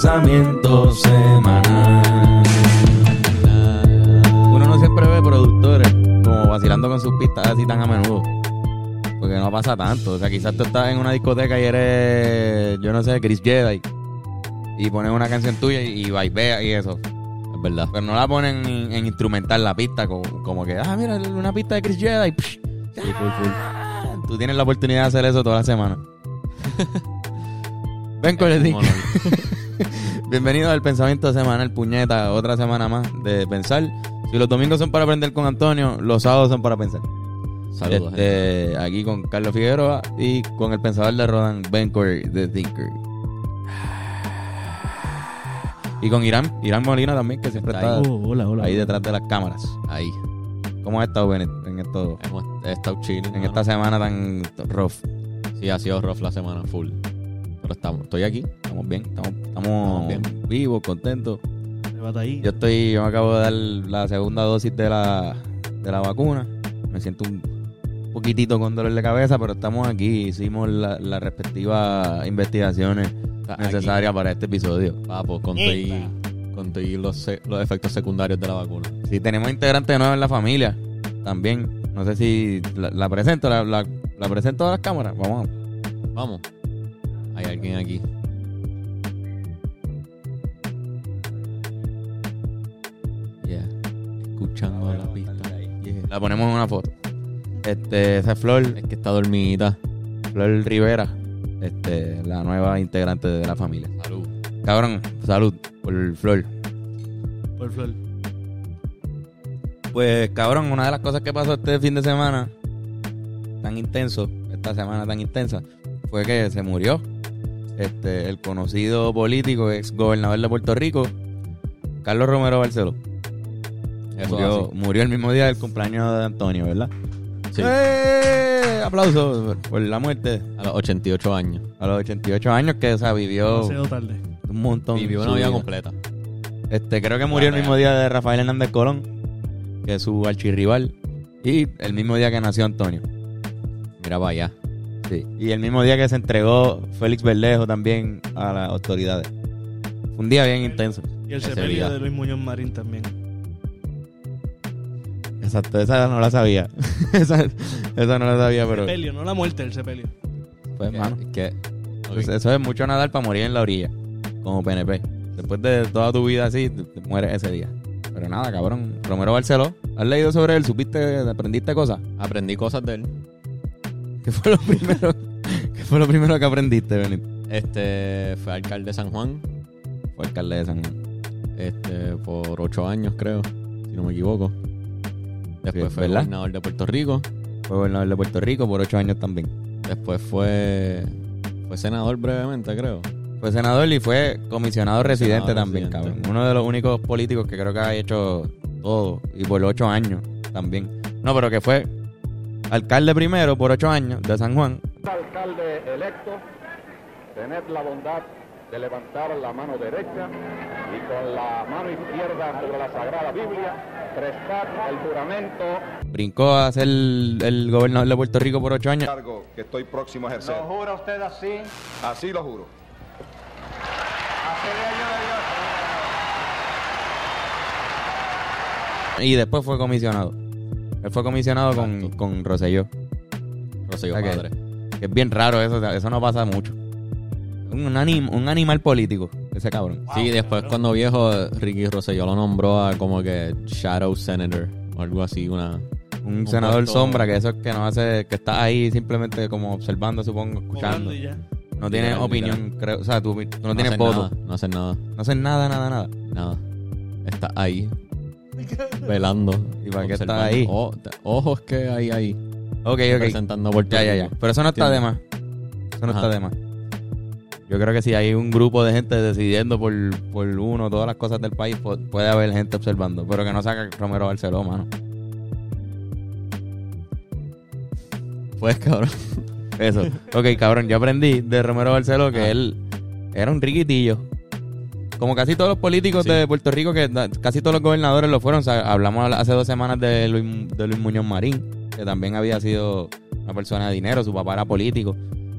pensamiento semanal. Uno no siempre ve productores como vacilando con sus pistas así tan a menudo. Porque no pasa tanto. O sea, quizás tú estás en una discoteca y eres, yo no sé, Chris Jedi. Y pones una canción tuya y, y vaipea y eso. Es verdad. Pero no la ponen en, en instrumental la pista, como, como que, ah, mira, una pista de Chris Jedi. psh, ah, Tú tienes la oportunidad de hacer eso toda la semana. Ven con el Mono. Bienvenido al pensamiento semanal, puñeta. Otra semana más de pensar. Si los domingos son para aprender con Antonio, los sábados son para pensar. Saludos. Este, aquí con Carlos Figueroa y con el pensador de Rodan, Ben Corey, The Thinker. Y con Irán, Irán Molina también, que siempre Está está ahí. Oh, hola, hola. ahí detrás de las cámaras. Ahí. ¿Cómo has estado, Bennett, en, esto, Hemos estado en mano. esta semana tan rough? Sí, ha sido rough la semana full. Pero estamos, estoy aquí. Estamos bien, estamos, estamos Estamos bien. vivos, contentos. Yo estoy, yo me acabo de dar la segunda dosis de la, de la vacuna. Me siento un poquitito con dolor de cabeza, pero estamos aquí. Hicimos la- las respectivas investigaciones necesarias para este episodio. papo, con todo y- con todo y los, los efectos secundarios de la vacuna. Si tenemos integrantes nuevos en la familia, también. No sé si la, la presento, la, la- la presento a las cámaras. Vamos. Vamos. Hay alguien aquí. Yeah. Escuchando la pista. Yeah. La ponemos en una foto. Este, esa es Flor, Es que está dormidita. Flor Rivera, este, la nueva integrante de la familia. Salud. Cabrón, salud por Flor. Por flor. Pues cabrón, una de las cosas que pasó este fin de semana, tan intenso, esta semana tan intensa, fue que se murió este, el conocido político, ex gobernador de Puerto Rico, Carlos Romero Barceló. Eso Murió, el mismo día del cumpleaños de Antonio, ¿verdad? Sí. ¡Eh! Aplausos por la muerte A los 88 años. a los 88 años que o sea, vivió Demasiado tarde. un montón. Vivió una vida vida. completa. Este, creo que murió el mismo día de Rafael Hernández Colón, que es su archirrival, y el mismo día que nació Antonio. Mira para allá. Sí. Y el mismo día que se entregó Félix Berlejo también a las autoridades. Fue un día bien intenso. Y el sepelio de Luis Muñoz Marín también. Exacto, esa no la sabía. esa, esa no la sabía, pero Sepelio, no la muerte, el sepelio. pues, mano. Que, Pues eso es mucho nadar para morir en la orilla, como PNP. Después de toda tu vida así, te, te mueres ese día. Pero nada, cabrón. Romero Barceló, ¿has leído sobre él? ¿Supiste, aprendiste cosas? aprendí cosas de él. ¿Qué fue lo primero, ¿qué fue lo primero que aprendiste, Benito? Este fue alcalde de San Juan. Fue alcalde de San Juan. Este, por ocho años, creo. Si no me equivoco. Después Sí, fue ¿verdad? gobernador de Puerto Rico. Fue gobernador de Puerto Rico por ocho años también. Después fue. Fue senador brevemente, creo. Fue senador y fue comisionado residente también, residente. cabrón. Uno de los únicos políticos que creo que ha hecho todo. Y por ocho años también. No, pero que fue alcalde primero por ocho años de San Juan. alcalde electo, tener la bondad de levantar la mano derecha y con la mano izquierda sobre la Sagrada Biblia prestar el juramento Brincó a ser el, el gobernador de Puerto Rico por ocho años. cargo que estoy próximo a ejercer. jura usted así? Así lo juro. Y después fue comisionado. Él fue comisionado con, con Rosselló. Rosselló padre. Que es bien raro eso. o sea, Eso no pasa mucho. Un, anim- un animal político, ese cabrón. Sí, después cuando viejo, Ricky Rosselló lo nombró a como que Shadow Senator o algo así, una... Un Un senador puesto- sombra, que eso es que no hace, que está ahí simplemente como observando, supongo, escuchando. Ya. No tiene Literal, opinión, creo. O sea, tú, tú no, tienes voto. nada, no hacen nada, No haces nada, nada, nada. nada. Está ahí, velando. ¿Y para qué está ahí? Oh, ojos que hay ahí, Ok, ok. representando a Puerto Ya, ya, ya. Pero eso no está de más. Eso no Ajá. está de más. Yo creo que si hay un grupo de gente decidiendo por, por uno todas las cosas del país, pu- puede haber gente observando. Pero que no saca Romero Barceló, mano. Pues, cabrón. Eso. Ok, cabrón, yo aprendí de Romero Barceló que Ah. él era un riquitillo. Como casi todos los políticos Sí. de Puerto Rico, que casi todos los gobernadores lo fueron. O sea, hablamos hace dos semanas de Luis, de Luis Muñoz Marín, que también había sido una persona de dinero, su papá era político.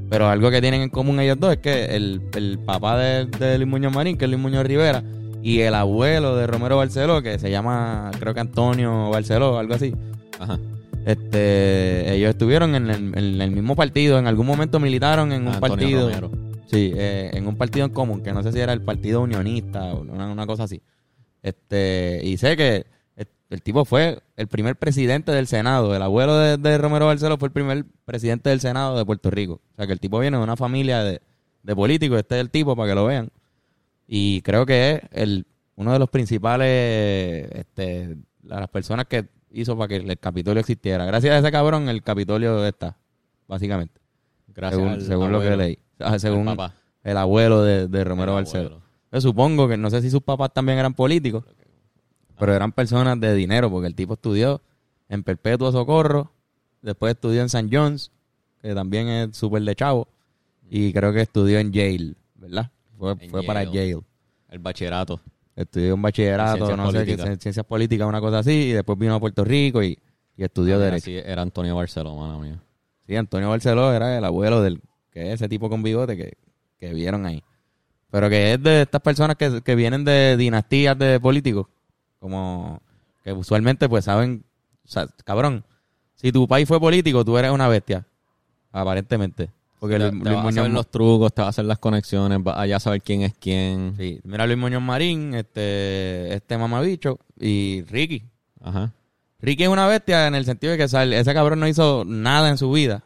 Pero algo que tienen en común ellos dos es que el, el papá de, de Luis Muñoz Marín, que es Luis Muñoz Rivera, y el abuelo de Romero Barceló, que se llama, creo que Antonio Barceló, algo así. Ajá. Este, ellos estuvieron en el, en el mismo partido, en algún momento militaron en un Antonio partido. Romero. Sí, eh, en un partido en común, que no sé si era el Partido Unionista o una, una cosa así. Este, y sé que el, el tipo fue el primer presidente del Senado. El abuelo de, de Romero Barceló fue el primer presidente del Senado de Puerto Rico. O sea que el tipo viene de una familia de, de políticos. Este es el tipo para que lo vean. Y creo que es el, uno de los principales, este, las personas que hizo para que el Capitolio existiera. Gracias a ese cabrón, el Capitolio está, básicamente. Gracias según lo que leí. Ah, según el abuelo de, de Romero El Barceló. Yo supongo que no sé si sus papás también eran políticos, pero eran personas de dinero, porque el tipo estudió en Perpetuo Socorro, después estudió en St. John's, que también es súper de chavo, y creo que estudió en Yale, ¿verdad? Fue, para Yale. El bachillerato. Estudió un bachillerato, Ciencias no sé, políticas. qué, ciencias políticas, una cosa así, y después vino a Puerto Rico y, y estudió Ah, Derecho. Sí, era Antonio Barceló, mano mía. Sí, Antonio Barceló era el abuelo del que es ese tipo con bigote que, que vieron ahí. Pero que es de estas personas que, que vienen de dinastías de políticos, como que usualmente pues saben, o sea, cabrón, si tu país fue político, tú eres una bestia, aparentemente. Porque te, Luis, te Luis vas a Muñoz los trucos, te vas a hacer las conexiones, vas allá a saber quién es quién. sí, mira Luis Muñoz Marín, este, este mamabicho y Ricky. Ajá. Ricky es una bestia en el sentido de que sal- ese cabrón no hizo nada en su vida.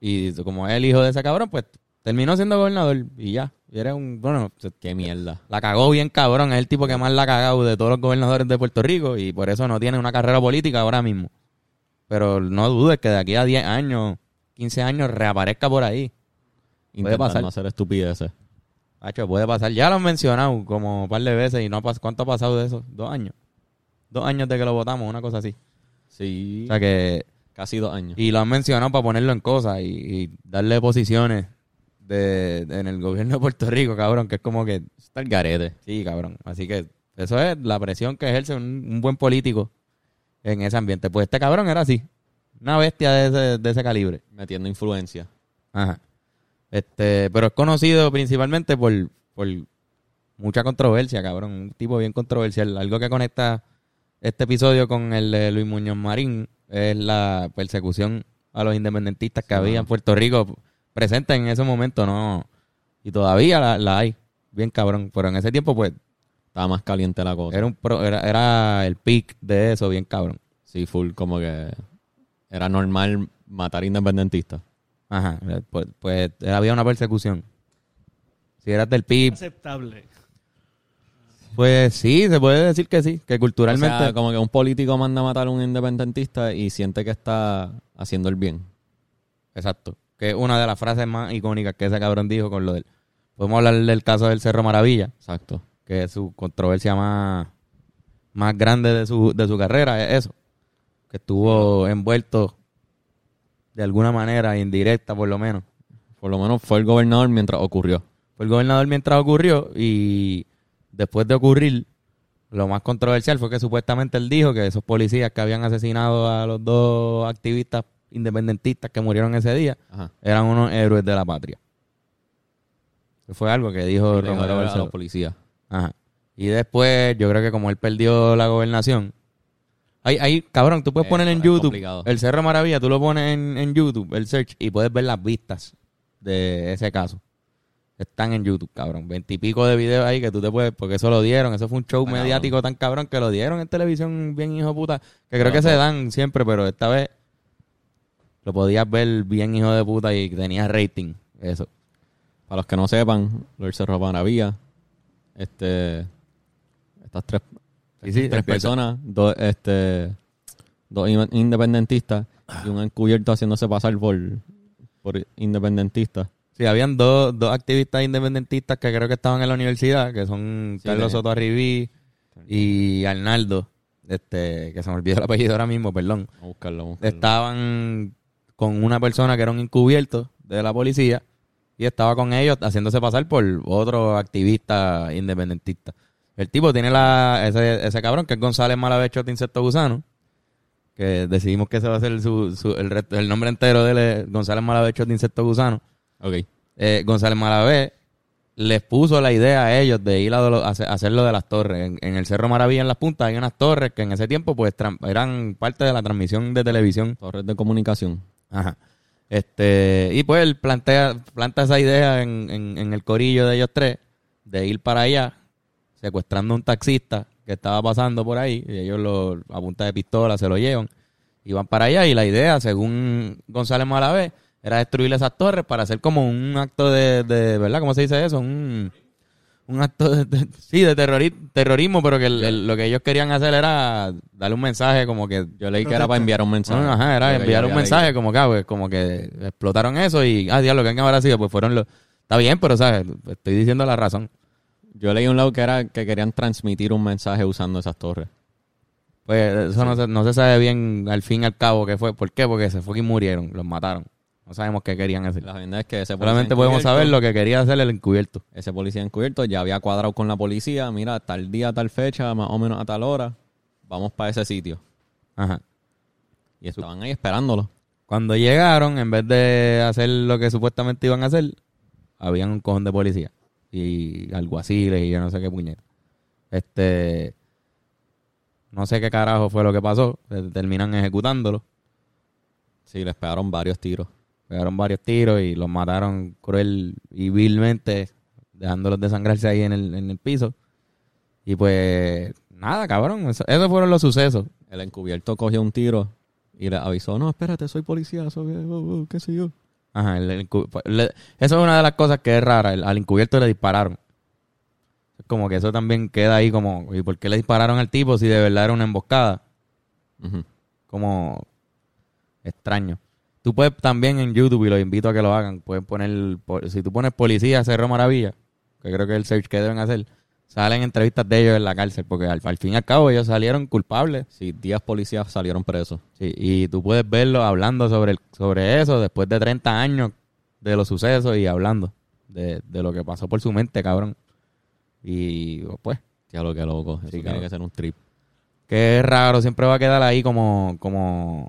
Y como es el hijo de ese cabrón, pues terminó siendo gobernador y ya. Y era un, bueno, Qué mierda. la cagó bien cabrón. Es el tipo que más la ha cagado de todos los gobernadores de Puerto Rico y por eso no tiene una carrera política ahora mismo. Pero no dudes que de aquí a 10 años, 15 años reaparezca por ahí. Puede pasar. hacer estupideces. Hacho, puede pasar. Ya lo han mencionado como un par de veces y no ¿Cuánto ha pasado de eso? Dos años. Dos años de que lo votamos, una cosa así. Sí. O sea que Casi dos años. Y lo han mencionado para ponerlo en cosas y, y darle posiciones de, de- en el gobierno de Puerto Rico, cabrón, que es como que, Está el garete. sí, cabrón. Así que eso es la presión que ejerce un, un buen político en ese ambiente. Pues este cabrón era así, una bestia de ese, de ese calibre. Metiendo influencia. Ajá. Este, pero es conocido principalmente por, por mucha controversia, cabrón. Un tipo bien controversial. Algo que conecta este episodio con el de Luis Muñoz Marín es la persecución a los independentistas que había en Puerto Rico presente en ese momento, ¿no? Y todavía la, la hay, bien cabrón. Pero en ese tiempo, pues, Estaba más caliente la cosa. era, un pro- era, era el pic de eso, bien cabrón. Sí, full, como que era normal matar independentistas. Ajá. Pues, pues había una persecución. Si eras del PIB, Aceptable. Pues sí, se puede decir que sí, que culturalmente. O sea, como que un político manda a matar a un independentista y siente que está haciendo el bien. Exacto. Que es una de las frases más icónicas que ese cabrón dijo con lo del. Podemos hablar del caso del Cerro Maravilla, Exacto. que es su controversia más, más grande de su, de su carrera, es eso. Que estuvo envuelto de alguna manera, indirecta por lo menos. Por lo menos fue el gobernador mientras ocurrió. Fue el gobernador mientras ocurrió y después de ocurrir, lo más controversial fue que supuestamente él dijo que esos policías que habían asesinado a los dos activistas independentistas que murieron ese día Ajá. eran unos héroes de la patria. Fue algo que dijo dijo Romero a los policías. Ajá. Y después, yo creo que como él perdió la gobernación. Ahí, ahí cabrón, tú puedes Eh, poner en YouTube complicado. el Cerro Maravilla, tú lo pones en, en YouTube, el search, y puedes ver las vistas de ese caso. Están en YouTube, cabrón. Veintipico de videos ahí que tú te puedes, porque eso lo dieron. Eso fue un show Ah, mediático tan cabrón que lo dieron en televisión bien hijo de puta. Que creo que se dan siempre, pero esta vez lo podías ver bien hijo de puta y tenía rating. Eso. Para los que no sepan, Lord Cerro Maravilla, este, estas tres, Sí, sí, tres personas, dos, este, dos in- independentistas y un encubierto haciéndose pasar por, por independentistas. Sí, habían dos, dos activistas independentistas que creo que estaban en la universidad, que son Sí, Carlos Soto Arribí y Arnaldo, este, que se me olvidó el apellido ahora mismo, perdón. A buscarlo, vamos a buscarlo. Estaban con una persona que era un encubierto de la policía y estaba con ellos haciéndose pasar por otro activista independentista. El tipo tiene la, ese, ese cabrón que es González Malavecho de Insecto Gusano, que decidimos que ese va a ser su, su- el, nombre entero de él González Malavecho de Insecto Gusano. Ok. eh, González Malavé les puso la idea a ellos de ir a, lo- a hacer- lo de las torres. En, en el Cerro Maravilla, en las puntas, hay unas torres que en ese tiempo pues eran parte de la transmisión de televisión. Torres de comunicación. Ajá. Este, y pues él plantea, planta esa idea en, en- en el corillo de ellos tres, de ir para allá, secuestrando a un taxista que estaba pasando por ahí, y ellos lo, a punta de pistola se lo llevan, y van para allá, y la idea, según González Malavé, era destruir esas torres para hacer como un acto de, de ¿verdad? ¿Cómo se dice eso? Un, un acto de, de- sí, de terrori- terrorismo, pero que el- el- lo que ellos querían hacer era darle un mensaje como que Yo leí que era para enviar un mensaje. no, ajá, era enviar un mensaje leído. como que, ah, pues, como que explotaron eso y, ah, diablo, ¿qué habrá sido? Pues fueron los... Está bien, pero, ¿sabes? Estoy diciendo la razón. Yo leí un lado que era que querían transmitir un mensaje usando esas torres. Pues eso no, se, no se sabe bien al fin y al cabo qué fue. ¿Por qué? Porque se fue y murieron, los mataron. No sabemos qué querían hacer. La verdad es que ese Solamente podemos saber lo que quería hacer el encubierto. Ese policía encubierto ya había cuadrado con la policía. Mira, tal día, tal fecha, más o menos a tal hora. Vamos para ese sitio. Ajá. Y estaban ahí esperándolo. Cuando llegaron, en vez de hacer lo que supuestamente iban a hacer, habían un cojón de policía. Y alguaciles y yo no sé qué puñeta. Este. No sé qué carajo fue lo que pasó. Terminan ejecutándolo. Sí, les pegaron varios tiros. Pegaron varios tiros y los mataron cruel y vilmente, dejándolos desangrarse ahí en el, en el piso. Y pues, nada, cabrón. eso- esos fueron los sucesos. El encubierto cogió un tiro y le avisó, no, espérate, soy policía, soy, oh, oh, qué sé yo. Ajá, el- el pues, le- eso es una de las cosas que es rara. al encubierto le dispararon. Como que eso también queda ahí como, ¿y por qué le dispararon al tipo si de verdad era una emboscada? Como extraño. Tú puedes también en YouTube, y los invito a que lo hagan, puedes poner, po- si tú pones policía Cerro Maravilla, que creo que es el search que deben hacer, salen entrevistas de ellos en la cárcel, porque al, al fin y al cabo ellos salieron culpables. Sí, 10 policías salieron presos. Sí, y tú puedes verlo hablando sobre, el, sobre eso después de 30 años de los sucesos y hablando de, de lo que pasó por su mente, cabrón. Y pues, Ya lo que loco. Eso Sí, tiene cabrón. que ser un trip. que es raro, siempre va a quedar ahí como, como,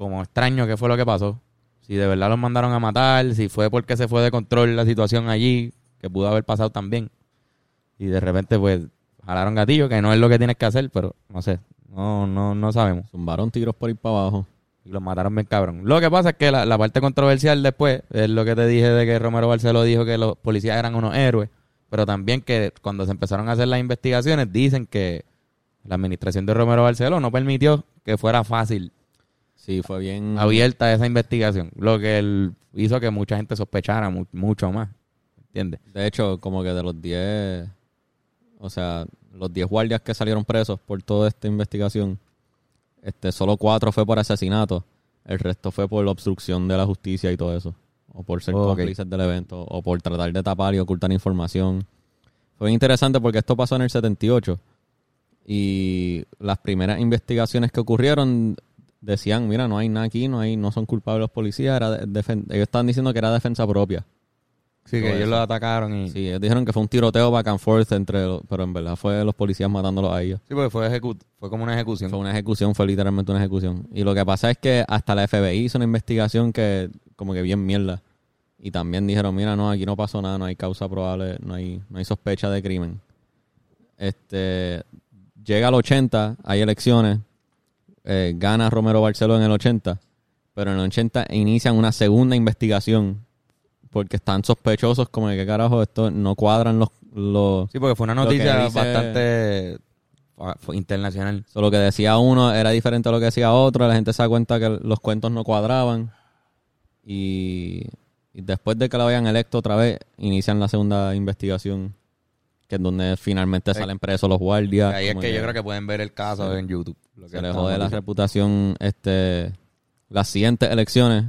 como extraño qué fue lo que pasó. Si de verdad los mandaron a matar, si fue porque se fue de control la situación allí, que pudo haber pasado también. Y de repente, pues, jalaron gatillo, que no es lo que tienes que hacer, pero no sé, no, no, no sabemos. Zumbaron tiros por ir para abajo. Y los mataron bien cabrón. Lo que pasa es que la, la parte controversial después es lo que te dije de que Romero Barceló dijo que los policías eran unos héroes, pero también que cuando se empezaron a hacer las investigaciones dicen que la administración de Romero Barceló no permitió que fuera fácil, Sí, fue bien... abierta esa investigación, lo que él hizo que mucha gente sospechara mu- mucho más, ¿entiendes? De hecho, como que de los 10... O sea, los 10 guardias que salieron presos por toda esta investigación, este solo cuatro fue por asesinato. El resto fue por la obstrucción de la justicia y todo eso. O por ser Ok. cómplices del evento. O por tratar de tapar y ocultar información. Fue bien interesante porque esto pasó en el 78. Y las primeras investigaciones que ocurrieron decían, mira, no hay nada aquí, no hay, no son culpables los policías. Era de- defen- ellos estaban diciendo que era defensa propia. Sí, que ellos los atacaron y... Sí. Sí, ellos dijeron que fue un tiroteo back and forth entre los, pero en verdad fue los policías matándolos a ellos. porque fue, ejecu- fue como una ejecución. Fue una ejecución, fue literalmente una ejecución. Y lo que pasa es que hasta la FBI hizo una investigación que como que bien mierda. Y también dijeron, mira, no, aquí no pasó nada, no hay causa probable, no hay, no hay sospecha de crimen. Este llega al 80, hay elecciones, eh, gana Romero Barceló en el 80, pero en el 80 inician una segunda investigación porque están sospechosos como de que carajo esto no cuadran los, los Sí, porque fue una noticia dice- bastante ah, internacional. So, lo que decía uno era diferente a lo que decía otro. La gente se da cuenta que los cuentos no cuadraban. Y, y después de que la hayan electo otra vez, inician la segunda investigación. Que es donde finalmente salen presos los guardias. Ahí es que yo creo que pueden ver el caso en YouTube. lo que se le jode la reputación. Este, las siguientes elecciones,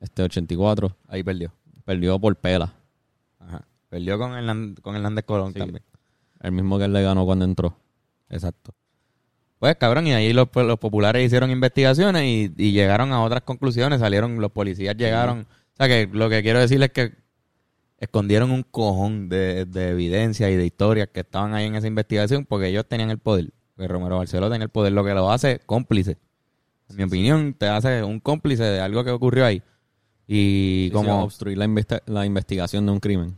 este 84, Ahí perdió. perdió por pela. Ajá. Perdió con Hernández, con Hernández Colón Sí. también. El mismo que él le ganó cuando entró. Exacto. Pues cabrón, y ahí los, los populares hicieron investigaciones y, y llegaron a otras conclusiones. Salieron, los policías llegaron. O sea que lo que quiero decir es que escondieron un cojón de, de evidencia y de historias que estaban ahí en esa investigación porque ellos tenían el poder. Porque Romero Barceló tenía el poder, lo que lo hace cómplice. En mi opinión, te hace un cómplice de algo que ocurrió ahí. Y Sí, sí, como... obstruir la, investi- la investigación de un crimen.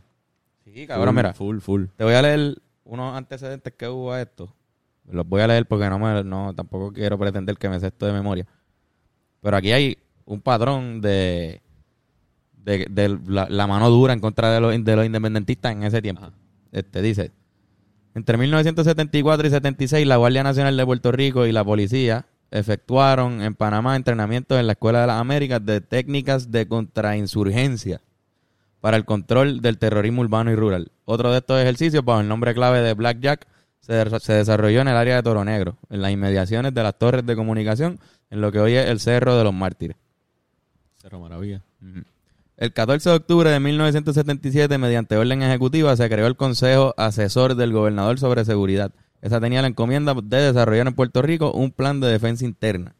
Sí, cabrón, Full, mira. Full, full. Te voy a leer unos antecedentes que hubo a esto. Los voy a leer porque no me, no, tampoco quiero pretender que me sé esto de memoria. Pero aquí hay un patrón de, de, de la, la mano dura en contra de los, de los independentistas en ese tiempo. Ajá. Este dice, entre 1974 y 76 la Guardia Nacional de Puerto Rico y la policía efectuaron en Panamá entrenamientos en la Escuela de las Américas de técnicas de contrainsurgencia para el control del terrorismo urbano y rural. Otro de estos ejercicios, bajo el nombre clave de Blackjack, se, de- se desarrolló en el área de Toro Negro, en las inmediaciones de las torres de comunicación, en lo que hoy es el Cerro de los Mártires. Cero maravilla. El 14 de octubre de 1977, mediante orden ejecutiva, se creó el Consejo Asesor del Gobernador sobre Seguridad. Esa tenía la encomienda de desarrollar en Puerto Rico un plan de defensa interna.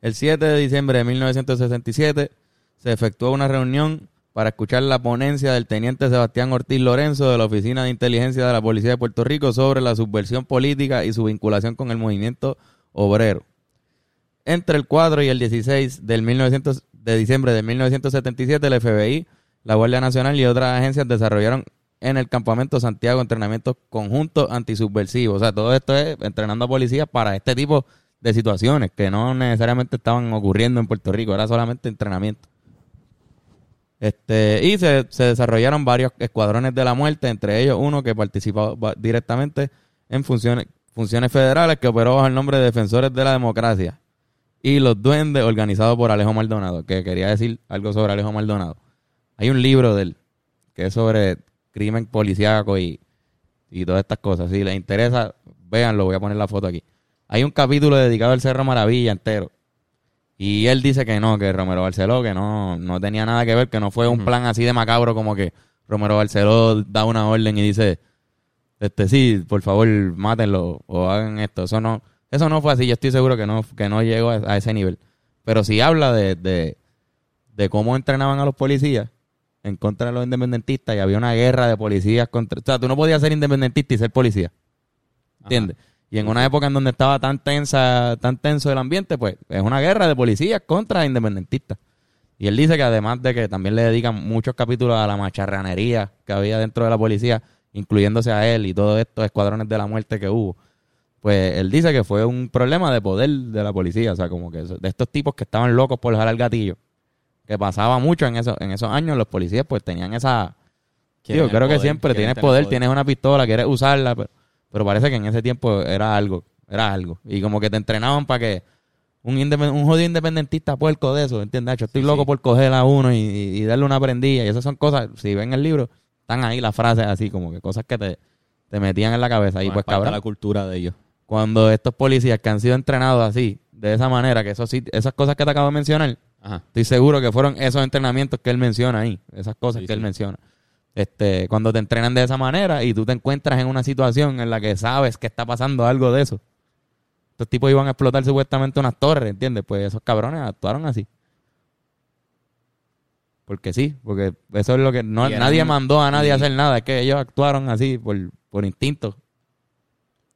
El 7 de diciembre de 1967 se efectuó una reunión para escuchar la ponencia del teniente Sebastián Ortiz Lorenzo de la Oficina de Inteligencia de la Policía de Puerto Rico sobre la subversión política y su vinculación con el movimiento obrero. Entre el 4 y el 16 del 1900 de diciembre de 1977, el FBI, la Guardia Nacional y otras agencias desarrollaron en el campamento Santiago entrenamientos conjuntos antisubversivos. O sea, todo esto es entrenando a policías para este tipo de situaciones que no necesariamente estaban ocurriendo en Puerto Rico, era solamente entrenamiento. Este, y se, se desarrollaron varios escuadrones de la muerte, entre ellos uno que participaba directamente en funciones, funciones federales que operó bajo el nombre de Defensores de la Democracia. Y los duendes organizados por Alejo Maldonado, que quería decir algo sobre Alejo Maldonado. Hay un libro de él que es sobre crimen policíaco y, y todas estas cosas. Si les interesa, véanlo, voy a poner la foto aquí. Hay un capítulo dedicado al Cerro Maravilla entero. Y él dice que no, que Romero Barceló, que no, no tenía nada que ver, que no fue un plan así de macabro como que Romero Barceló da una orden y dice, este sí, por favor, mátenlo o hagan esto. Eso no, eso no fue así. Yo estoy seguro que no, que no llegó a, a ese nivel. Pero sí habla de, de, de cómo entrenaban a los policías en contra de los independentistas y había una guerra de policías contra... O sea, tú no podías ser independentista y ser policía. ¿Entiendes? Y en una época en donde estaba tan tensa, tan tenso el ambiente, pues es una guerra de policías contra independentistas. Y él dice que además de que también le dedican muchos capítulos a la macharranería que había dentro de la policía, incluyéndose a él y todos estos escuadrones de la muerte que hubo, pues él dice que fue un problema de poder de la policía, o sea, como que de estos tipos que estaban locos por jalar el gatillo, que pasaba mucho en, eso, en esos años, los policías pues tenían esa... El creo que siempre tienes poder, poder. tienes una pistola, quieres usarla, pero, pero parece que en ese tiempo era algo, era algo. Y como que te entrenaban para que un, independ- un jodido independentista puerco de eso, ¿entiendes? Yo estoy Sí, loco sí. por coger a uno y, darle una prendilla. Y esas son cosas, si ven el libro, están ahí las frases así, como que cosas que te, te metían en la cabeza. Y pues cabrón, la cultura de ellos. Cuando estos policías que han sido entrenados así, de esa manera, que eso sí, esas cosas que te acabo de mencionar, Ajá. Estoy seguro que fueron esos entrenamientos que él menciona ahí, esas cosas Sí, que él menciona. Este, cuando te entrenan de esa manera y tú te encuentras en una situación en la que sabes que está pasando algo de eso. Estos tipos iban a explotar supuestamente unas torres, ¿entiendes? Pues esos cabrones actuaron así. Porque sí, porque eso es lo que no, eran- nadie mandó a nadie a hacer nada, es que ellos actuaron así por, por instinto.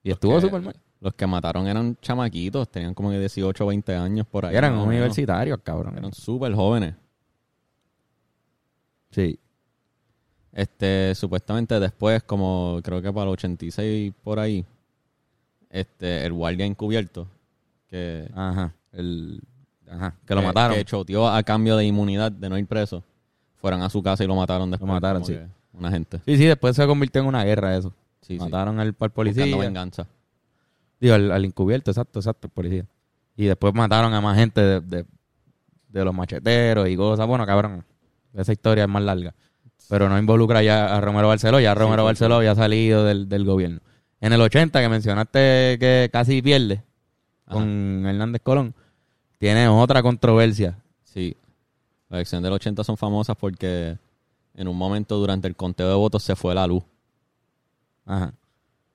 Y estuvo súper mal. Los que mataron eran chamaquitos, tenían como que 18 o 20 años por ahí. Eran universitarios, cabrón. Eran súper jóvenes. Sí. Este, supuestamente después, como creo que para el 86 por ahí, este, el guardia encubierto, que, Ajá. El, ajá. Que lo que- mataron. que choteó a cambio de inmunidad, de no ir preso, fueron a su casa y lo mataron después. mataron, como sí. Una gente. Sí, sí, después se convirtió en una guerra eso. Sí, sí. Mataron al, al Buscando policía. venganza. Digo, al, al encubierto, exacto, exacto, el policía. Y después mataron a más gente de, de, de los macheteros y cosas. Bueno, cabrón, esa historia es más larga. Pero no involucra ya a Romero Barceló. Ya Romero sí, Barceló ya ha salido del, del gobierno. En el 80, que mencionaste que casi pierde con Hernández Colón, tiene otra controversia. Sí. Las elecciones del 80 son famosas porque en un momento durante el conteo de votos se fue la luz. Ajá.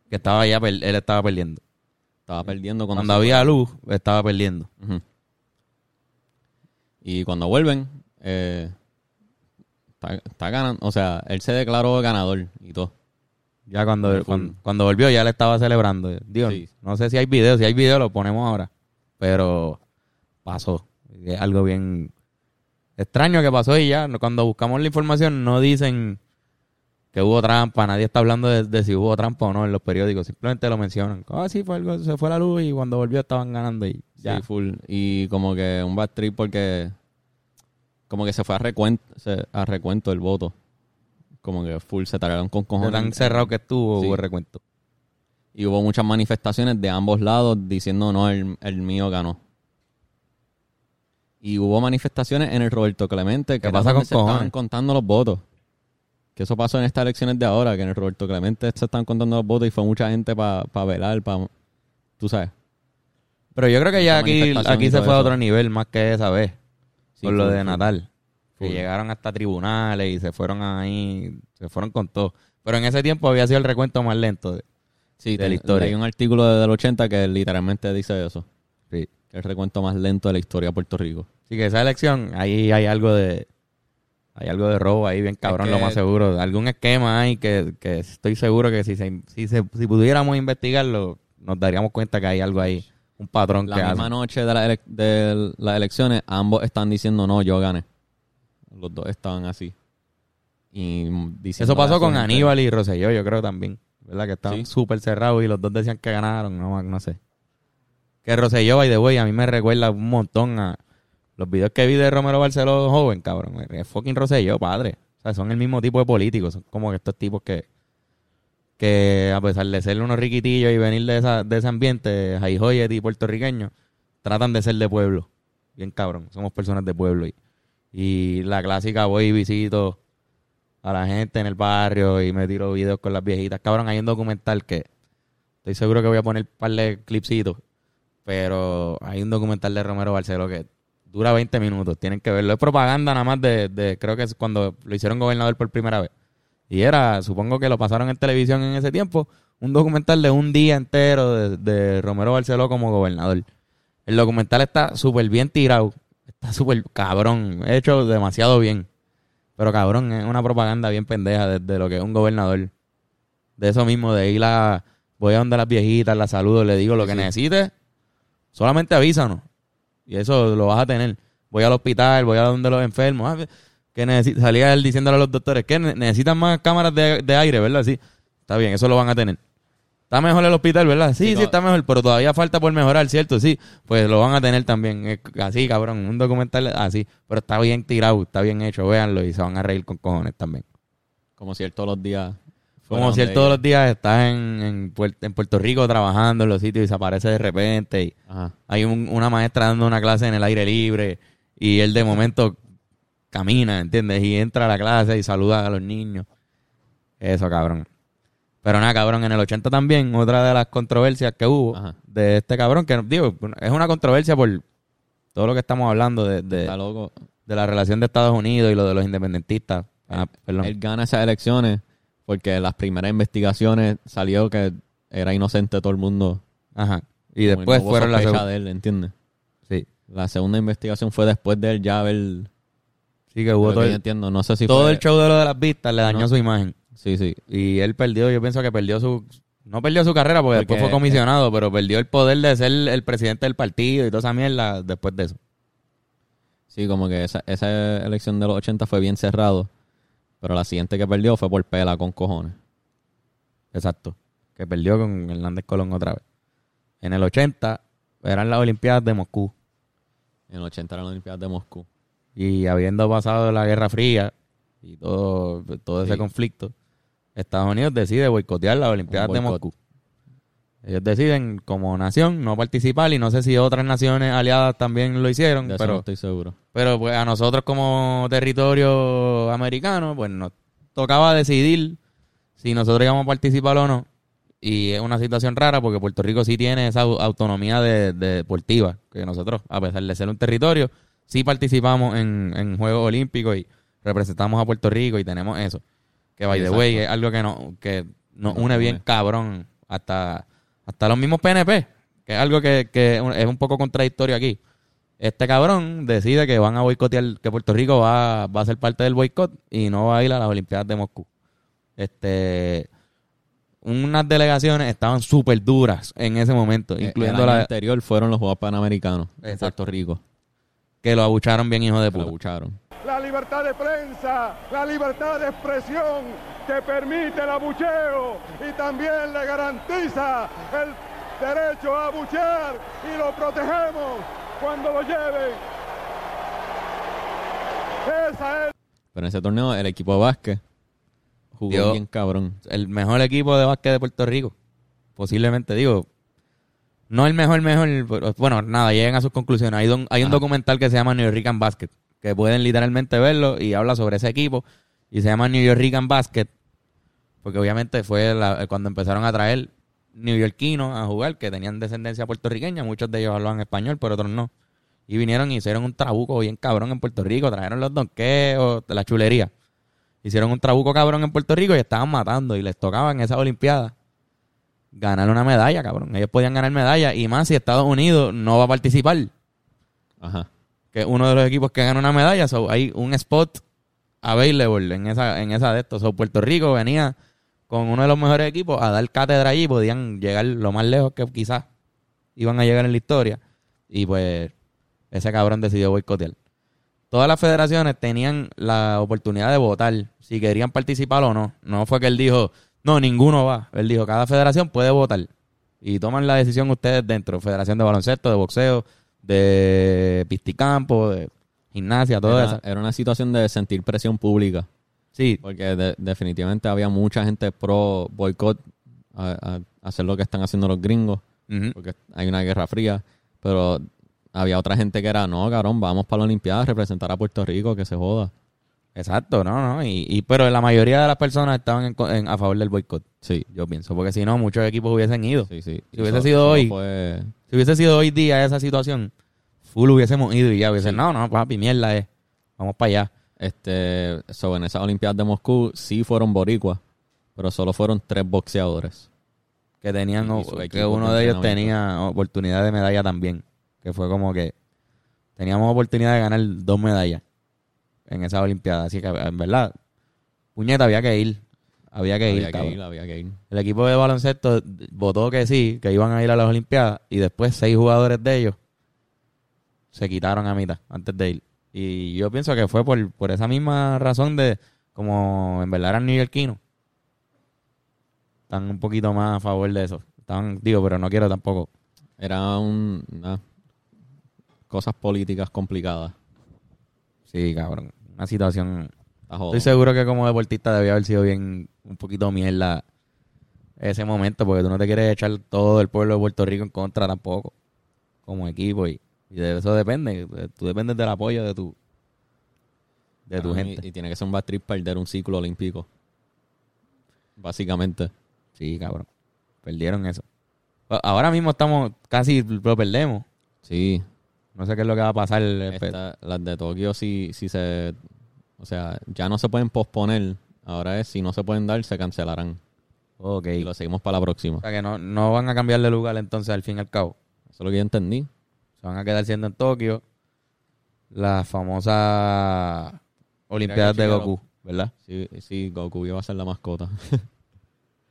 Que estaba ya, él estaba perdiendo. Estaba perdiendo cuando, Cuando había luz, estaba perdiendo. Y cuando vuelven, eh, está, está ganando. O sea, él se declaró ganador y todo. Ya cuando, cuando, cuando volvió ya le estaba celebrando. Digo, Sí. no sé si hay video, si hay video lo ponemos ahora. Pero pasó. Es algo bien, extraño que pasó y ya, cuando buscamos la información no dicen que hubo trampa, nadie está hablando de, de si hubo trampa o no en los periódicos, simplemente lo mencionan. Ah, sí, fue algo, se fue la luz y cuando volvió estaban ganando y ya. Sí, full. Y como que un bad trip porque como que se fue a recuento, se- a recuento el voto. Como que full se tararon con cojones. tan cerrado que estuvo, Sí. hubo recuento. Y hubo muchas manifestaciones de ambos lados diciendo no, el, el mío ganó. Y hubo manifestaciones en el Roberto Clemente que ¿Qué pasa con se estaban contando los votos. Que eso pasó en estas elecciones de ahora, que en el Roberto Clemente se están contando los votos y fue mucha gente para velar, para... Tú sabes. Pero yo creo que ya aquí, aquí se fue a otro nivel más que esa vez. Sí, por lo de full. Natal. Que llegaron hasta tribunales y se fueron ahí, se fueron con todo. Pero en ese tiempo había sido el recuento más lento. de- Sí, de la historia. Hay un artículo de- del 80 que literalmente dice eso. Sí. El recuento más lento de la historia de Puerto Rico. Así que esa elección, ahí hay algo de hay algo de robo ahí bien cabrón, que- lo más seguro. Algún esquema ahí que, que estoy seguro que si se, si se si pudiéramos investigarlo, nos daríamos cuenta que hay algo ahí, un patrón La que misma hace. noche de, la ele- de las elecciones, ambos están diciendo no, yo gané. Los dos estaban así. Y diciendo Eso pasó con Aníbal y Rosselló, yo creo también. ¿Verdad? Que estaban Sí. súper cerrados y los dos decían que ganaron. No, no sé. Que Rosselló, by the way, a mí me recuerda un montón a los videos que vi de Romero Barceló joven, cabrón. Es fucking Rosselló, padre. O sea, son el mismo tipo de políticos. Son como estos tipos que, que a pesar de ser unos riquitillos y venir de, esa, de ese ambiente, jaijoyet y puertorriqueños, tratan de ser de pueblo. Bien cabrón. Somos personas de pueblo. Y, y la clásica voy y visito a la gente en el barrio y me tiro videos con las viejitas. Cabrón, hay un documental que estoy seguro que voy a poner un par de clipsitos, pero hay un documental de Romero Barceló que dura 20 minutos. Tienen que verlo. Es propaganda nada más de, de creo que es cuando lo hicieron gobernador por primera vez. Y era, supongo que lo pasaron en televisión en ese tiempo, un documental de un día entero de, de Romero Barceló como gobernador. El documental está súper bien tirado. Está súper cabrón. Hecho demasiado bien. Pero cabrón, es una propaganda bien pendeja de, de lo que es un gobernador. De eso mismo, de ir a... Voy a donde las viejitas, las saludo, le digo lo que necesites. Solamente avísanos. Y eso lo vas a tener. Voy al hospital, voy a donde los enfermos. Ah, que salía él diciéndole a los doctores que ne- necesitan más cámaras de, de aire, ¿verdad? Sí. Está bien, eso lo van a tener. Está mejor el hospital, ¿verdad? Sí, sí, Sí, está mejor, pero todavía falta por mejorar, ¿cierto? Sí, pues lo van a tener también. Así, cabrón, un documental así. Pero está bien tirado, está bien hecho, véanlo y se van a reír con cojones también. Como si él todos los días... Como si él todos los días está en, en, Puer- en Puerto Rico trabajando en los sitios y se aparece de repente y Ajá. hay un- una maestra dando una clase en el aire libre y él de momento camina, ¿entiendes? Y entra a la clase y saluda a los niños. Eso, cabrón. Pero nada, cabrón, en el 80 también, otra de las controversias que hubo Ajá. de este cabrón, que digo, es una controversia por todo lo que estamos hablando de, de, de la relación de Estados Unidos y lo de los independentistas. Ah. Él gana esas elecciones porque las primeras investigaciones salió que era inocente todo el mundo. Ajá. Y Como después no fueron las de él, ¿entiendes? Sí. La segunda investigación fue después de él ya haber... Sí, que hubo todo que el, entiendo, no sé si todo fue- el show de lo de las vistas, le dañó No. su imagen. Sí, sí. Y él perdió, yo pienso que perdió su... No perdió su carrera porque, Porque, después fue comisionado, pero perdió el poder de ser el presidente del partido y toda esa mierda después de eso. Sí, como que esa, esa elección de los 80 fue bien cerrado. Pero la siguiente que perdió fue por pela con cojones. Exacto. Que perdió con Hernández Colón otra vez. En el 80 eran las Olimpiadas de Moscú. En el 80 eran las Olimpiadas de Moscú. Y habiendo pasado la Guerra Fría y todo, todo ese Sí. conflicto, Estados Unidos decide boicotear las Olimpiadas de. Moscú. Ellos deciden, como nación, no participar y no sé si otras naciones aliadas también lo hicieron, De eso no pero, estoy seguro. pero pues a nosotros como territorio americano, pues nos tocaba decidir si nosotros íbamos a participar o no. Y es una situación rara porque Puerto Rico sí tiene esa au- autonomía de, de deportiva, que nosotros, a pesar de ser un territorio, sí participamos en, en Juegos Olímpicos y representamos a Puerto Rico y tenemos eso. Que by the Exacto. way es algo que, no, que nos une bien cabrón hasta, hasta los mismos PNP, que es algo que, que es un poco contradictorio aquí. Este cabrón decide que van a boicotear, que Puerto Rico va, va a ser parte del boicot y no va a ir a las Olimpiadas de Moscú. Este, unas delegaciones estaban súper duras en ese momento, Eh, incluyendo el año la anterior fueron los Juegos Panamericanos en Exacto. Puerto Rico. que lo abucharon bien hijo de Que lo puta. abucharon. la libertad de prensa, la libertad de expresión que permite el abucheo y también le garantiza el derecho a abuchear y lo protegemos cuando lo lleven. Esa es Pero en ese torneo el equipo de básquet jugó bien cabrón. El mejor equipo de básquet de Puerto Rico. Posiblemente, digo. No el mejor, mejor. bueno, nada, lleguen a sus conclusiones. Hay, don- hay un documental que se llama New York Basket. Que pueden literalmente verlo y habla sobre ese equipo. Y se llama New York Basket. Porque obviamente fue la- cuando empezaron a traer neoyorquinos a jugar que tenían descendencia puertorriqueña. Muchos de ellos hablaban español, pero otros no. Y vinieron y hicieron un trabuco bien cabrón en Puerto Rico. Trajeron los donqueos, la chulería. Hicieron un trabuco cabrón en Puerto Rico y estaban matando. Y les tocaba en esa Olimpiada ganar una medalla, cabrón. Ellos podían ganar medalla. Y más si Estados Unidos no va a participar. Ajá. Que uno de los equipos que gana una medalla. So, hay un spot available en esa, en esa de estos. So, Puerto Rico venía con uno de los mejores equipos a dar cátedra allí. Podían llegar lo más lejos que quizás iban a llegar en la historia. Y pues ese cabrón decidió boicotear. Todas las federaciones tenían la oportunidad de votar si querían participar o no. No fue que él dijo, no, ninguno va. Él dijo, cada federación puede votar. Y toman la decisión ustedes dentro. Federación de baloncesto, de boxeo, de pisticampo, de gimnasia, todo Era, eso. era una situación de sentir presión pública. Sí, Porque de- definitivamente había mucha gente pro boicot a, a hacer lo que están haciendo los gringos. Porque hay una guerra fría. Pero había otra gente que era, no, cabrón, vamos para la Olimpiada representar a Puerto Rico, que se joda. exacto, no, no. Y, y- pero la mayoría de las personas estaban en en- a favor del boicot, Sí, yo pienso. Porque si no, muchos equipos hubiesen ido. sí, sí. Si hubiese Eso- sido hoy- fue- Si hubiese sido hoy día esa situación, full hubiésemos ido y ya hubiesen, no, no, papi, mierda es. Vamos para allá. Este, so, en esas Olimpiadas de Moscú sí fueron boricuas, pero solo fueron tres boxeadores. que tenían que uno de ellos tenía oportunidad de medalla también que fue como que teníamos oportunidad de ganar dos medallas en esa olimpiada así que en verdad puñeta había que ir había que ir, había que cabrón. ir, había que ir. el equipo de baloncesto votó que sí que iban a ir a las olimpiadas y después seis jugadores de ellos se quitaron a mitad antes de ir y yo pienso que fue por, por esa misma razón de como en verdad eran neoyorquinos están un poquito más a favor de eso. Estaban, digo, pero no quiero tampoco. Era un, una- cosas políticas complicadas. Sí, cabrón. Una situación. Estoy seguro que como deportista debía haber sido bien, un poquito mierda ese momento, porque tú no te quieres echar todo el pueblo de Puerto Rico en contra tampoco, como equipo, y, y de eso depende. Tú dependes del apoyo de tu, de tu gente. Y, tiene que ser un bad trip perder un ciclo olímpico. Básicamente. Sí, cabrón. Perdieron eso. Ahora mismo estamos, casi lo perdemos. Sí. No sé qué es lo que va a pasar. eh, Esta- las de Tokio sí, sí se... O sea, ya no se pueden posponer. Ahora es, si no se pueden dar, se cancelarán. Ok. Y lo seguimos para la próxima. O sea que no, no van a cambiar de lugar entonces al fin y al cabo. Eso es lo que yo entendí. Se van a quedar siendo en Tokio las famosas Olimpiadas de. Goku, ¿verdad? Sí, sí, Goku iba a ser la mascota.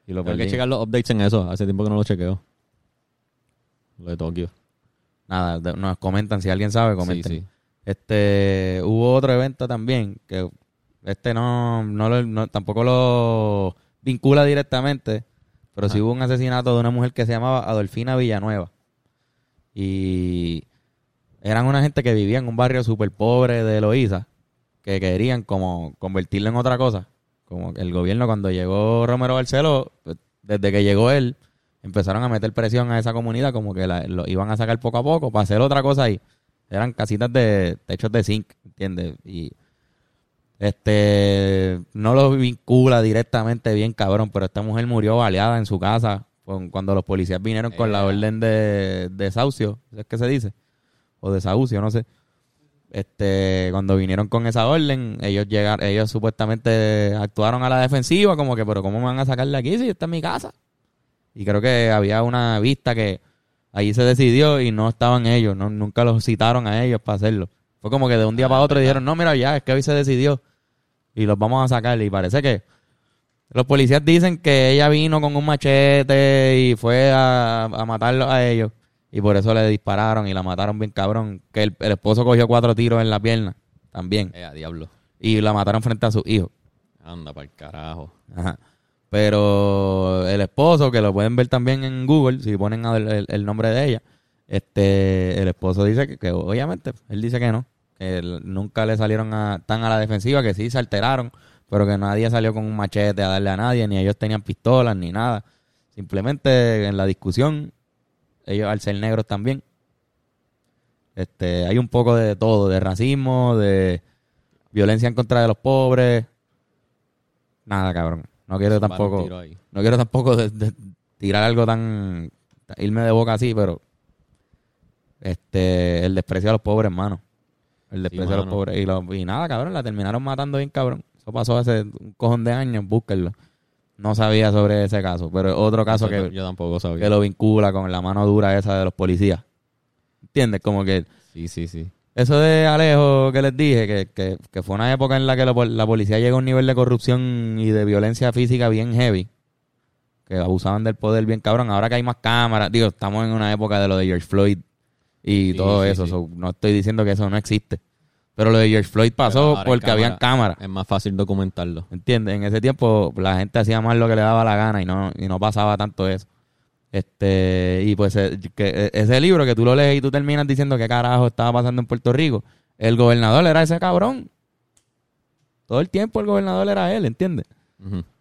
Y lo Tengo que checar los updates en eso. Hace tiempo que no lo chequeo. Lo de Tokio. Nada, de- nos comentan, si alguien sabe, comenten. Sí, sí. Este, hubo otro evento también que este no, no, lo- no- tampoco lo vincula directamente, pero sí hubo un asesinato de una mujer que se llamaba Adolfina Villanueva. Y eran una gente que vivía en un barrio súper pobre de Loíza, que querían como convertirlo en otra cosa. Como el gobierno cuando llegó Romero Barceló, pues, desde que llegó él, empezaron a meter presión a esa comunidad, como que la- lo iban a sacar poco a poco para hacer otra cosa ahí. Eran casitas de techos de zinc, ¿entiendes? Y este no lo vincula directamente bien, cabrón, pero esta mujer murió baleada en su casa cuando los policías vinieron con la Ea. orden de desahucio, ¿es que se dice? O desahucio, no sé. Este, cuando vinieron con esa orden, ellos llegaron, ellos supuestamente actuaron a la defensiva, como que, pero ¿cómo me van a sacar de aquí si esta es mi casa? Y creo que había una vista que ahí se decidió y no estaban ellos, no, nunca los citaron a ellos para hacerlo. Fue como que de un día Ah, para otro verdad. dijeron, no, mira, ya, es que hoy se decidió y los vamos a sacar. Y parece que los policías dicen que ella vino con un machete y fue a, a matarlos a ellos. Y por eso le dispararon y la mataron bien cabrón. Que el, el esposo cogió cuatro tiros en la pierna. también. Eh, a diablo. Y la mataron frente a sus hijos. Anda para el carajo. Ajá. Pero el esposo, que lo pueden ver también en Google, si ponen el, el- el nombre de ella, este, el esposo dice que, que obviamente, él dice que no, nunca le salieron a, tan a la defensiva, que sí se alteraron, pero que nadie salió con un machete a darle a nadie, ni ellos tenían pistolas, ni nada. Simplemente en la discusión, ellos al ser negros también, este, hay un poco de todo, de racismo, de violencia en contra de los pobres. Nada, cabrón. No quiero tampoco, no quiero tampoco de- de tirar algo tan, irme de boca así, pero este, el desprecio a los pobres, hermano. El desprecio a los pobres. Y, lo- y nada, cabrón, la terminaron matando bien, cabrón. Eso pasó hace un cojón de años, búsquenlo. No sabía sobre ese caso, pero es otro caso Eso que, yo, yo tampoco sabía. que lo vincula con la mano dura esa de los policías. ¿Entiendes? Como que Sí, sí, sí. eso de Alejo que les dije, que, que, que fue una época en la que la, pol- la policía llegó a un nivel de corrupción y de violencia física bien heavy, que abusaban del poder bien cabrón. Ahora que hay más cámaras, digo, estamos en una época de lo de George Floyd y Sí, todo sí, eso. sí. so, no estoy diciendo que eso no existe. Pero lo de George Floyd pasó porque habían cámara. cámaras. Es más fácil documentarlo. ¿Entiendes? En ese tiempo la gente hacía más lo que le daba la gana y no, y no pasaba tanto eso. Este, y pues eh, que eh, ese libro que tú lo lees y tú terminas diciendo qué carajo estaba pasando en Puerto Rico, el gobernador era ese cabrón. Todo el tiempo el gobernador era él, ¿entiendes?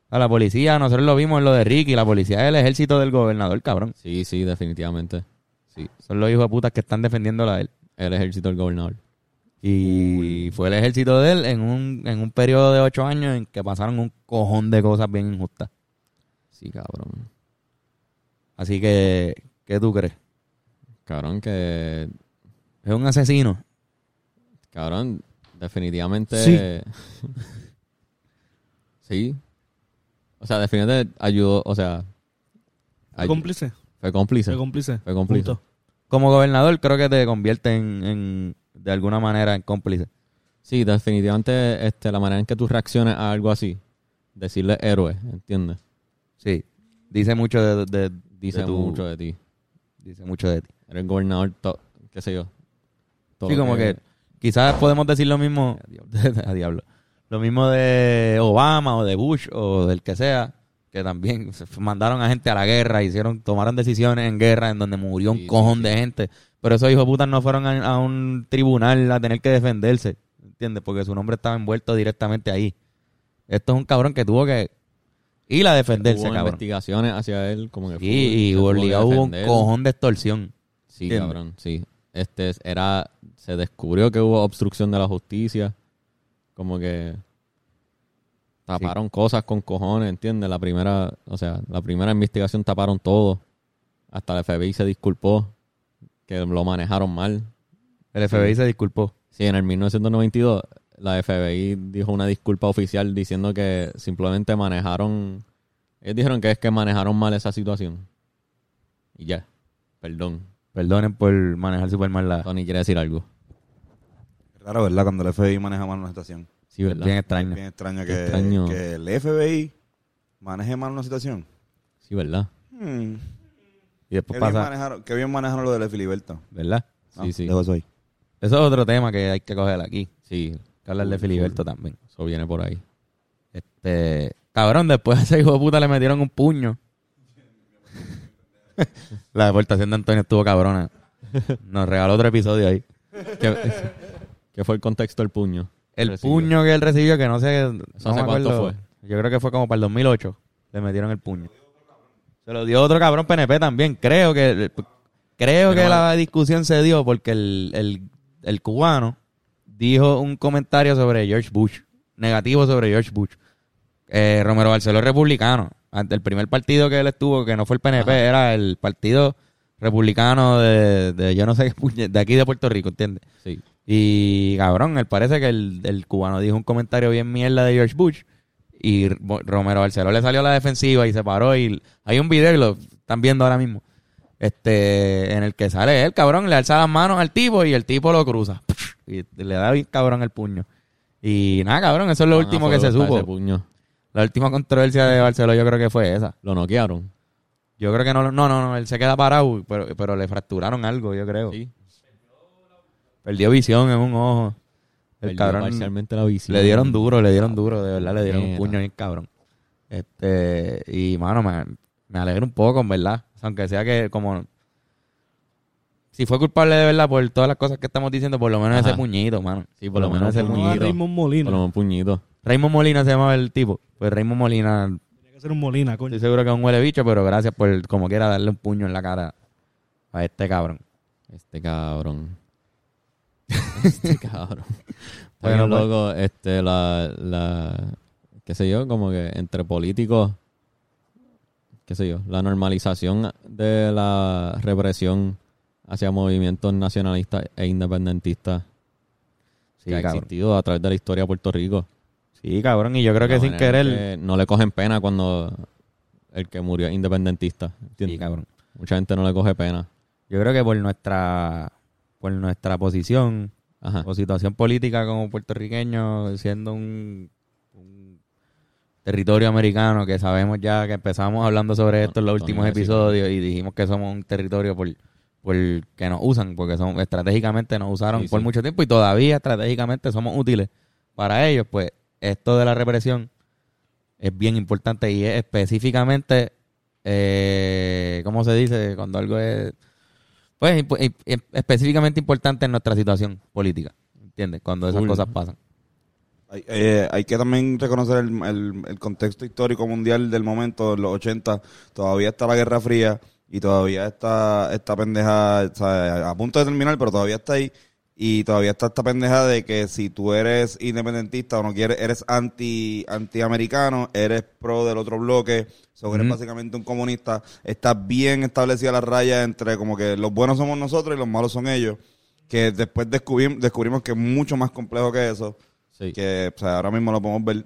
A la policía, nosotros lo vimos en lo de Ricky, la policía es el ejército del gobernador, cabrón. Sí, sí, definitivamente. Sí. Son los hijos de putas que están defendiéndolo a él. El ejército del gobernador. Y fue el ejército de él en un, en un periodo de ocho años en que pasaron un cojón de cosas bien injustas. Sí, cabrón. Así que, ¿qué tú crees? Cabrón, que. ¿Es un asesino? Cabrón, definitivamente. Sí. Sí. O sea, definitivamente ayudó. O sea. ¿Fue ay- cómplice? Fue cómplice. ¿Fue cómplice? Fue cómplice. Punto. Como gobernador creo que te convierte en, en- de alguna manera en cómplice. Sí, definitivamente este, la manera en que tú reacciones a algo así. Decirle héroe, ¿entiendes? Sí. Dice mucho de, de- Dice de tu- mucho de ti. Dice mucho de ti. Eres gobernador, to- qué sé yo. Todo Sí, como que quizás podemos decir lo mismo a diablo. Lo mismo de Obama o de Bush o del que sea, que también mandaron a gente a la guerra, hicieron, tomaron decisiones en guerra en donde murió Sí, un sí, cojón sí. de gente. Pero esos hijos putas no fueron a, a un tribunal a tener que defenderse, ¿entiendes? Porque su nombre estaba envuelto directamente ahí. Esto es un cabrón que tuvo que ir a defenderse, hubo cabrón. investigaciones hacia él, como que Sí, fue- y tuvo que obligado hubo un cojón de extorsión. Sí, ¿Entiendes? cabrón, sí. Este era, se descubrió que hubo obstrucción de la justicia, como que taparon cosas con cojones, ¿entiendes? La primera, o sea, la primera investigación taparon todo, hasta el FBI se disculpó, que lo manejaron mal. El FBI se disculpó. Sí, en el 1992 la FBI dijo una disculpa oficial diciendo que simplemente manejaron, ellos dijeron que es que manejaron mal esa situación. Y ya, perdón. Perdonen por manejar super mal la... Tony quiere decir algo. Es raro, ¿verdad? Cuando el FBI maneja mal una situación. Sí, ¿verdad? Bien Es extraño. bien extraño que, extraño. que el FBI maneje mal una situación. Sí, ¿verdad? Hmm. Y después Qué, bien pasa, manejaron, qué bien manejaron lo del Filiberto. ¿verdad? Sí, No, sí. dejo eso ahí. Eso es otro tema que hay que coger aquí. Sí, que hablar de Filiberto también. eso viene por ahí. Este, cabrón, después a ese hijo de puta le metieron un puño. La deportación de Antonio estuvo cabrona. Nos regaló otro episodio ahí. ¿Qué, qué fue el contexto del puño? El Recibió. puño que él recibió, que no sé. no ¿Eso me hace cuánto acuerdo. Yo creo que fue como para el 2008. Le metieron el puño. Se lo dio otro cabrón PNP también. Creo que. Creo Pero que la discusión se dio porque el, el, el cubano dijo un comentario sobre George Bush. Negativo sobre George Bush. Eh, Romero Barceló es republicano. Ante el primer partido que él estuvo, que no fue el PNP, era el partido republicano de, de yo no sé qué de aquí de Puerto Rico, ¿entiendes? Sí. Y cabrón, él parece que el, el cubano dijo un comentario bien mierda de George Bush. Y Ro- Romero Barceló le salió a la defensiva y se paró. Y hay un video, y lo están viendo ahora mismo. Este, en el que sale él, cabrón, le alza las manos al tipo y el tipo lo cruza. Y le da bien cabrón el puño. Y nada, cabrón, eso es lo Van último que se supo. puño. La última controversia de Barceló yo creo que fue esa. Lo noquearon. Yo creo que no, no, no, no, él se queda parado, pero, pero le fracturaron algo, yo creo. Sí. Perdió visión en un ojo. El Perdió cabrón parcialmente la visión. le dieron duro, le dieron duro, de verdad, le dieron un puño bien cabrón. Este, y mano, me, me alegra un poco, en verdad. Aunque sea que como si fue culpable de verdad por todas las cosas que estamos diciendo, por lo menos Ajá. ese puñito, mano. Sí, por lo menos ese puñito. Raymond Por Molina. lo menos un puñito. Raymond Molina se llamaba el tipo. Pues Raymond Molina, Tiene que ser un Molina, coño. estoy seguro que es un huele bicho, pero gracias por como quiera darle un puño en la cara a este cabrón. Este cabrón. Este cabrón. Bueno, pues. loco, este, la, la, qué sé yo, como que entre políticos, qué sé yo, la normalización de la represión hacia movimientos nacionalistas e independentistas Sí, que ha cabrón. existido a través de la historia de Puerto Rico. Sí, cabrón. Y yo creo que sin querer. que no le cogen pena cuando el que murió es independentista. ¿entiendes? Sí, cabrón. Mucha gente no le coge pena. Yo creo que por nuestra por nuestra posición Ajá. o situación política como puertorriqueños, siendo un, un territorio americano que sabemos ya que empezamos hablando sobre esto en los últimos episodios y dijimos que somos un territorio por, por que nos usan, porque son estratégicamente nos usaron Sí, por sí. mucho tiempo y todavía estratégicamente somos útiles para ellos, pues esto de la represión es bien importante y es específicamente, eh, ¿cómo se dice? Cuando algo es, pues, imp- específicamente importante en nuestra situación política, ¿entiendes? Cuando esas cosas pasan. Hay, eh, hay que también reconocer el, el- el contexto histórico mundial del momento, en los 80, todavía está la Guerra Fría y todavía está esta pendeja, o sea, a punto de terminar, pero todavía está ahí. Y todavía está esta pendeja de que si tú eres independentista o no quieres, eres anti antiamericano, eres pro del otro bloque, so eres Ujú. básicamente un comunista, está bien establecida la raya entre como que los buenos somos nosotros y los malos son ellos, que después descubrimos, descubrimos que es mucho más complejo que eso Sí. que o sea, ahora mismo lo podemos ver.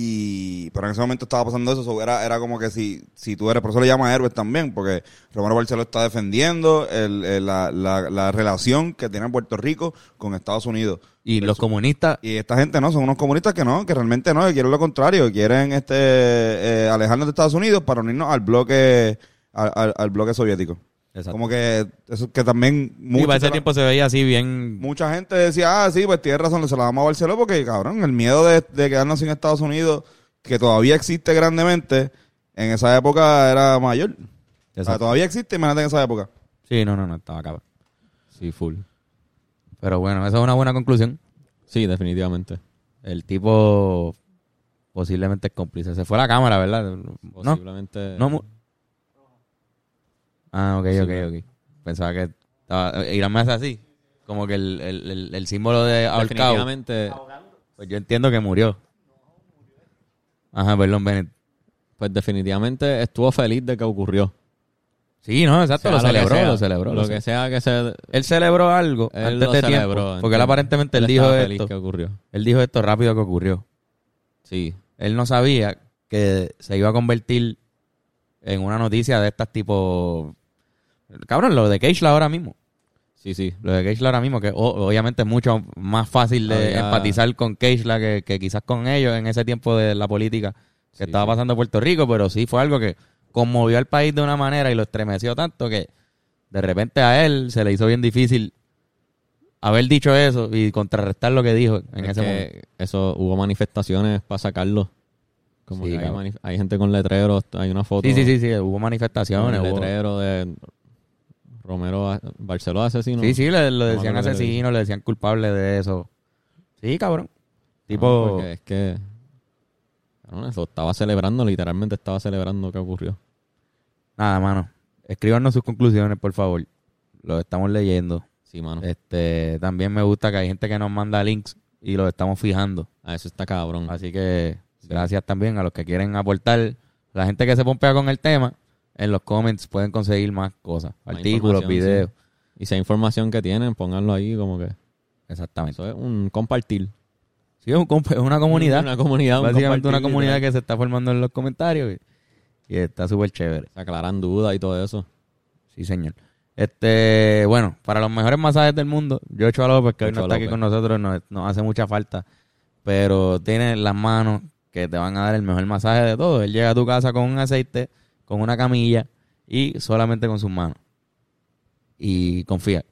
Y, pero en ese momento estaba pasando eso, so, era, era como que si, si tú eres, por eso le llama héroes también, porque Romero Barceló está defendiendo el, el- la, la, la relación que tiene Puerto Rico con Estados Unidos. Y los comunistas, Y esta gente no, son unos comunistas que no, que realmente no, que quieren lo contrario, quieren este eh, alejarnos de Estados Unidos para unirnos al bloque, al, al- al bloque soviético. Exacto. Como que eso que también y para ese la- tiempo se veía así bien... Mucha gente decía, ah, sí, pues tienes razón, se la damos a Barceló porque, cabrón, el miedo de, de quedarnos sin Estados Unidos, que todavía existe grandemente, en esa época era mayor. O sea, todavía existe, imagínate en esa época. Sí, no, no, no, estaba cabrón. Sí, full. Pero bueno, esa es una buena conclusión. Sí, definitivamente. El tipo posiblemente es cómplice. Se fue a la cámara, ¿verdad? ¿No? Posiblemente. No, mu- Ah, ok, Sí, ok, claro. ok. Pensaba que estaba... Irán me hace así. Como que el, el, el, el símbolo de ahorcado. Definitivamente, Pues yo entiendo que murió. Ajá, perdón, Bennett. pues definitivamente estuvo feliz de que ocurrió. Sí, no, exacto, Sea lo celebró, sea, lo celebró. Lo lo que sea que se. Él celebró algo Él antes lo de celebró, tiempo. Porque él aparentemente él, Él dijo feliz esto. que ocurrió. Él dijo esto rápido que ocurrió. Sí. Él no sabía que se iba a convertir en una noticia de estas tipo... Cabrón, lo de Keishla ahora mismo. Sí, sí. Lo de Keishla ahora mismo, que obviamente es mucho más fácil de Había- empatizar con Keishla que, que quizás con ellos en ese tiempo de la política que Sí, estaba pasando en Puerto Rico, pero sí fue algo que conmovió al país de una manera y lo estremeció tanto que de repente a él se le hizo bien difícil haber dicho eso y contrarrestar lo que dijo en Es ese momento. Eso, hubo manifestaciones para sacarlo. Como Sí, que hay, gente con letreros, hay una foto. Sí, sí, sí, sí, hubo manifestaciones. hubo- letrero de Romero Barceló asesino. Sí, sí, le, decían qué asesino, le decían culpable de eso. Sí, cabrón. No, Tipo, porque es que. cabrón, eso estaba celebrando, literalmente estaba celebrando que ocurrió. nada, mano. Escríbanos sus conclusiones, por favor. Lo estamos leyendo. Sí, mano. Este, también me gusta que hay gente que nos manda links y los estamos fijando. A eso está cabrón. Así que gracias también a los que quieren aportar. La gente que se pompea con el tema, en los comments pueden conseguir más cosas. Más Artículos, videos. Y si hay información que tienen, pónganlo ahí como que. Exactamente. Eso es un compartir. Sí, es, un comp- es una comunidad. Una comunidad. un Básicamente una comunidad que se está formando en los comentarios. Y, y está súper chévere. Se aclaran dudas y todo eso. Sí, señor. Este, bueno, para los mejores masajes del mundo, Joshua López, que hoy no está aquí con nosotros, nos, nos hace mucha falta, pero tiene las manos que te van a dar el mejor masaje de todo. Él llega a tu casa con un aceite, con una camilla y solamente con sus manos. Y confía,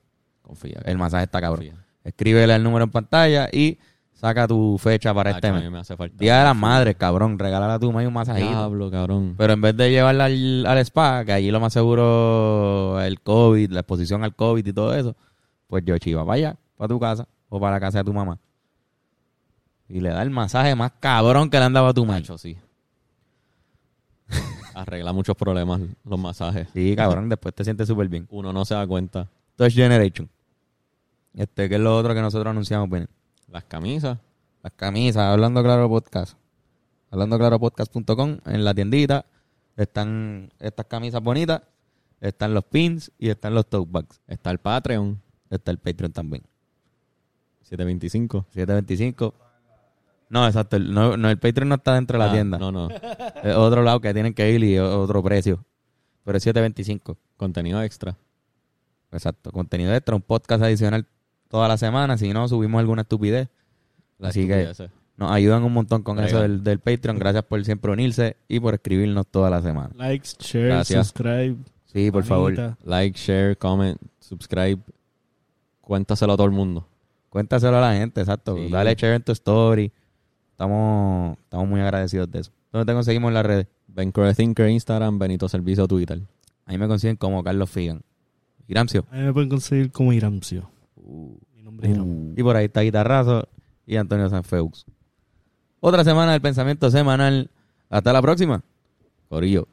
Confía. el masaje está cabrón. confía. Escríbele el número en pantalla y saca tu fecha para Tacho, este mes. me hace falta. Día de las madres, cabrón. Regálale a tu madre un masajito. Diablo, cabrón. Pero en vez de llevarla al, al spa, que allí lo más seguro el COVID, la exposición al COVID y todo eso, pues yo chiva allá, para tu casa o para la casa de tu mamá. Y le da el masaje más cabrón que le han dado a tu madre. Tacho, sí. Arregla muchos problemas los masajes. Sí, cabrón, después te sientes súper bien. Uno no se da cuenta. Touch Generation. Este, que es lo otro que nosotros anunciamos, Benin. Las camisas. Las camisas, Hablando Claro Podcast. Hablando Claro Podcast.com. En la tiendita están estas camisas bonitas, están los pins y están los tote bags. Está el Patreon. Está el Patreon también. 725. 725. No, exacto. el- No, no, el Patreon no está dentro de la Ah, tienda. No, no. Es otro lado que tienen que ir y otro precio. Pero es 725. Contenido extra. Exacto. Contenido extra, un podcast adicional toda la semana. Si no, subimos alguna estupidez. Así que estupideces. nos ayudan un montón con eso del, del Patreon. Gracias por siempre unirse y por escribirnos toda la semana. Likes, share, Gracias. subscribe. Sí, por favor. Like, share, comment, subscribe. Cuéntaselo a todo el mundo. Cuéntaselo a la gente, exacto. Sí. Dale share en tu story. Estamos, estamos muy agradecidos de eso. ¿Dónde te conseguimos en las redes? Ben Core Thinker, Instagram, Benito Servicio, Twitter. Ahí me consiguen como Carlos Figan. Gramsio. A mí me pueden conseguir como Iramcio. Uh. Mi nombre es Iram. Y por ahí está Guitarrazo y Antonio Sanfeux. Otra semana del pensamiento semanal. Hasta la próxima. Corillo.